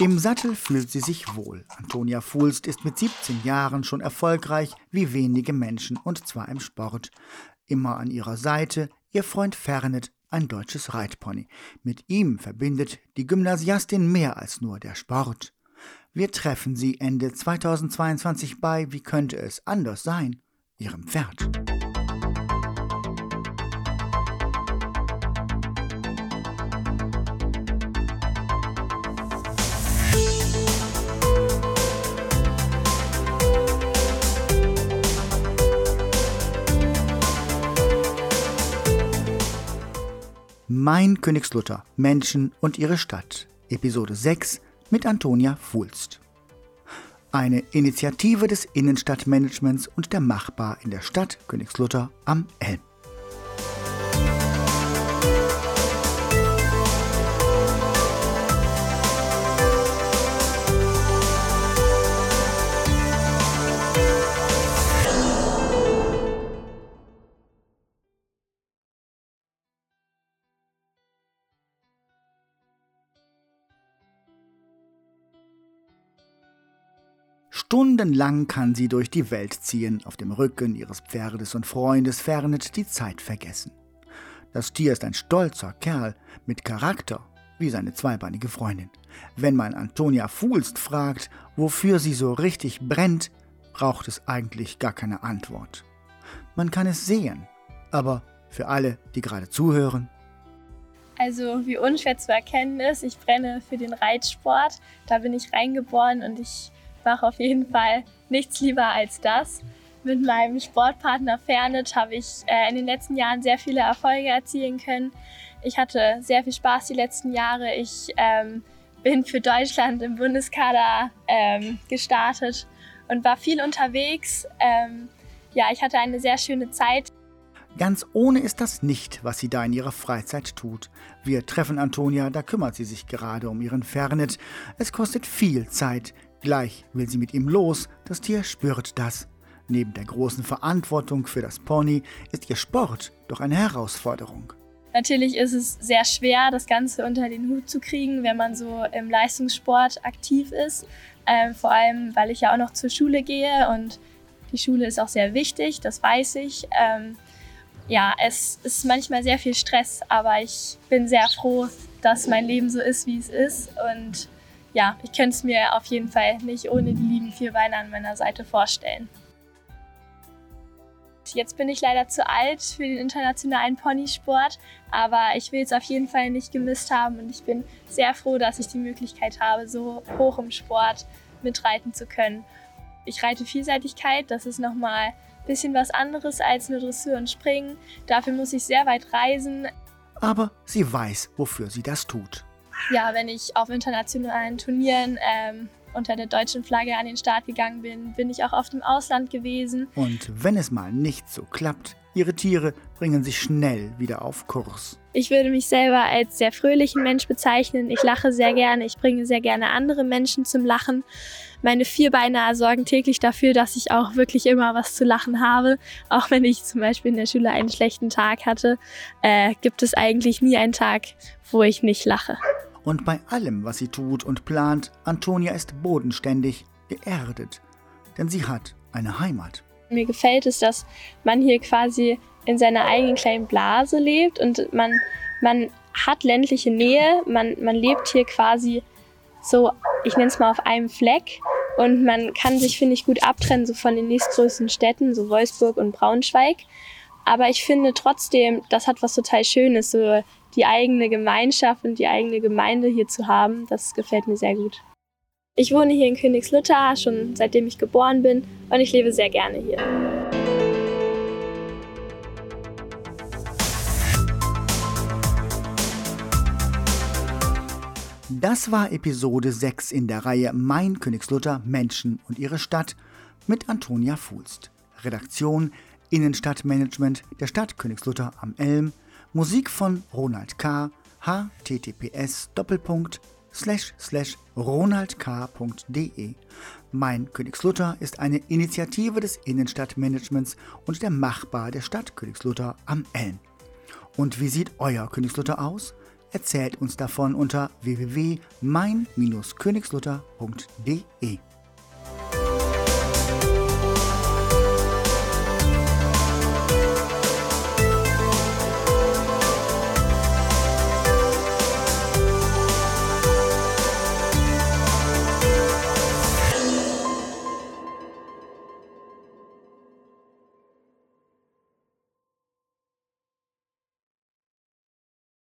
Im Sattel fühlt sie sich wohl. Antonia Fulst ist mit 17 Jahren schon erfolgreich wie wenige Menschen und zwar im Sport. Immer an ihrer Seite ihr Freund Fernet, ein deutsches Reitpony. Mit ihm verbindet die Gymnasiastin mehr als nur der Sport. Wir treffen sie Ende 2022 bei Wie könnte es anders sein? ihrem Pferd. Mein Königslutter, Menschen und ihre Stadt, Episode 6 mit Antonia Fulst. Eine Initiative des Innenstadtmanagements und der Machbar in der Stadt Königslutter am Elm. Stundenlang kann sie durch die Welt ziehen, auf dem Rücken ihres Pferdes und Freundes Fernet die Zeit vergessen. Das Tier ist ein stolzer Kerl mit Charakter, wie seine zweibeinige Freundin. Wenn man Antonia Fuhlst fragt, wofür sie so richtig brennt, braucht es eigentlich gar keine Antwort. Man kann es sehen, aber für alle, die gerade zuhören, also wie unschwer zu erkennen ist, ich brenne für den Reitsport. Da bin ich reingeboren und ich mache auf jeden Fall nichts lieber als das. Mit meinem Sportpartner Fernet habe ich äh, in den letzten Jahren sehr viele Erfolge erzielen können. Ich hatte sehr viel Spaß die letzten Jahre. Ich ähm, bin für Deutschland im Bundeskader ähm, gestartet und war viel unterwegs. Ähm, ja, ich hatte eine sehr schöne Zeit. Ganz ohne ist das nicht, was sie da in ihrer Freizeit tut. Wir treffen Antonia, da kümmert sie sich gerade um ihren Fernet. Es kostet viel Zeit, Gleich will sie mit ihm los, das Tier spürt das. Neben der großen Verantwortung für das Pony ist ihr Sport doch eine Herausforderung. Natürlich ist es sehr schwer, das Ganze unter den Hut zu kriegen, wenn man so im Leistungssport aktiv ist. Ähm, vor allem, weil ich ja auch noch zur Schule gehe und die Schule ist auch sehr wichtig, das weiß ich. Ähm, ja, es ist manchmal sehr viel Stress, aber ich bin sehr froh, dass mein Leben so ist, wie es ist und ja, ich könnte es mir auf jeden Fall nicht ohne die lieben vier Beine an meiner Seite vorstellen. Jetzt bin ich leider zu alt für den internationalen Ponysport, aber ich will es auf jeden Fall nicht gemisst haben und ich bin sehr froh, dass ich die Möglichkeit habe, so hoch im Sport mitreiten zu können. Ich reite Vielseitigkeit, das ist nochmal ein bisschen was anderes als nur Dressur und Springen. Dafür muss ich sehr weit reisen. Aber sie weiß, wofür sie das tut ja, wenn ich auf internationalen Turnieren ähm, unter der deutschen Flagge an den Start gegangen bin, bin ich auch oft im Ausland gewesen. Und wenn es mal nicht so klappt, ihre Tiere bringen sich schnell wieder auf Kurs. Ich würde mich selber als sehr fröhlichen Mensch bezeichnen. Ich lache sehr gerne, ich bringe sehr gerne andere Menschen zum Lachen. Meine Vierbeiner sorgen täglich dafür, dass ich auch wirklich immer was zu lachen habe. Auch wenn ich zum Beispiel in der Schule einen schlechten Tag hatte, äh, gibt es eigentlich nie einen Tag, wo ich nicht lache. Und bei allem, was sie tut und plant, Antonia ist bodenständig, geerdet. Denn sie hat eine Heimat. Mir gefällt es, dass man hier quasi in seiner eigenen kleinen Blase lebt und man, man hat ländliche Nähe, man, man lebt hier quasi so, ich nenne es mal auf einem Fleck und man kann sich, finde ich, gut abtrennen so von den nächstgrößten Städten, so Wolfsburg und Braunschweig. Aber ich finde trotzdem, das hat was total Schönes, so die eigene Gemeinschaft und die eigene Gemeinde hier zu haben, das gefällt mir sehr gut. Ich wohne hier in Königslutter schon seitdem ich geboren bin und ich lebe sehr gerne hier. Das war Episode 6 in der Reihe Mein Königslutter Menschen und ihre Stadt mit Antonia Fuhlst. Redaktion Innenstadtmanagement der Stadt Königslutter am Elm Musik von Ronald K. https ronaldk.de. Mein Königslutter ist eine Initiative des Innenstadtmanagements und der Machbar der Stadt Königslutter am Elm. Und wie sieht euer Königslutter aus? erzählt uns davon unter www.mein-königslutter.de.